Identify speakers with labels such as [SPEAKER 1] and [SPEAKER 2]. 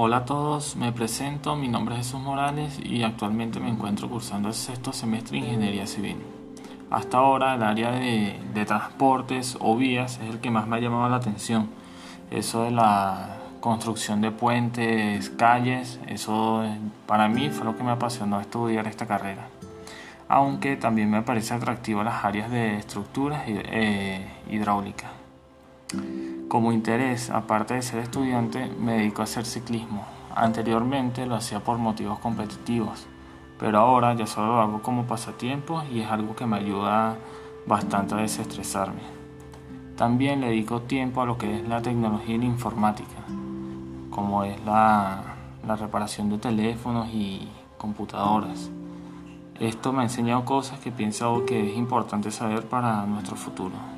[SPEAKER 1] Hola a todos, me presento, mi nombre es Jesús Morales y actualmente me encuentro cursando el sexto semestre de Ingeniería Civil. Hasta ahora el área de, de, transportes o vías es el que más me ha llamado la atención. Eso de la construcción de puentes, calles, eso para mí fue lo que me apasionó estudiar esta carrera. Aunque también me parece atractivo las áreas de estructuras eh, hidráulicas. Como interés, aparte de ser estudiante, me dedico a hacer ciclismo. Anteriormente lo hacía por motivos competitivos, pero ahora ya solo lo hago como pasatiempo y es algo que me ayuda bastante a desestresarme. También le dedico tiempo a lo que es la tecnología y la informática, como es la, la reparación de teléfonos y computadoras. Esto me ha enseñado cosas que pienso que es importante saber para nuestro futuro.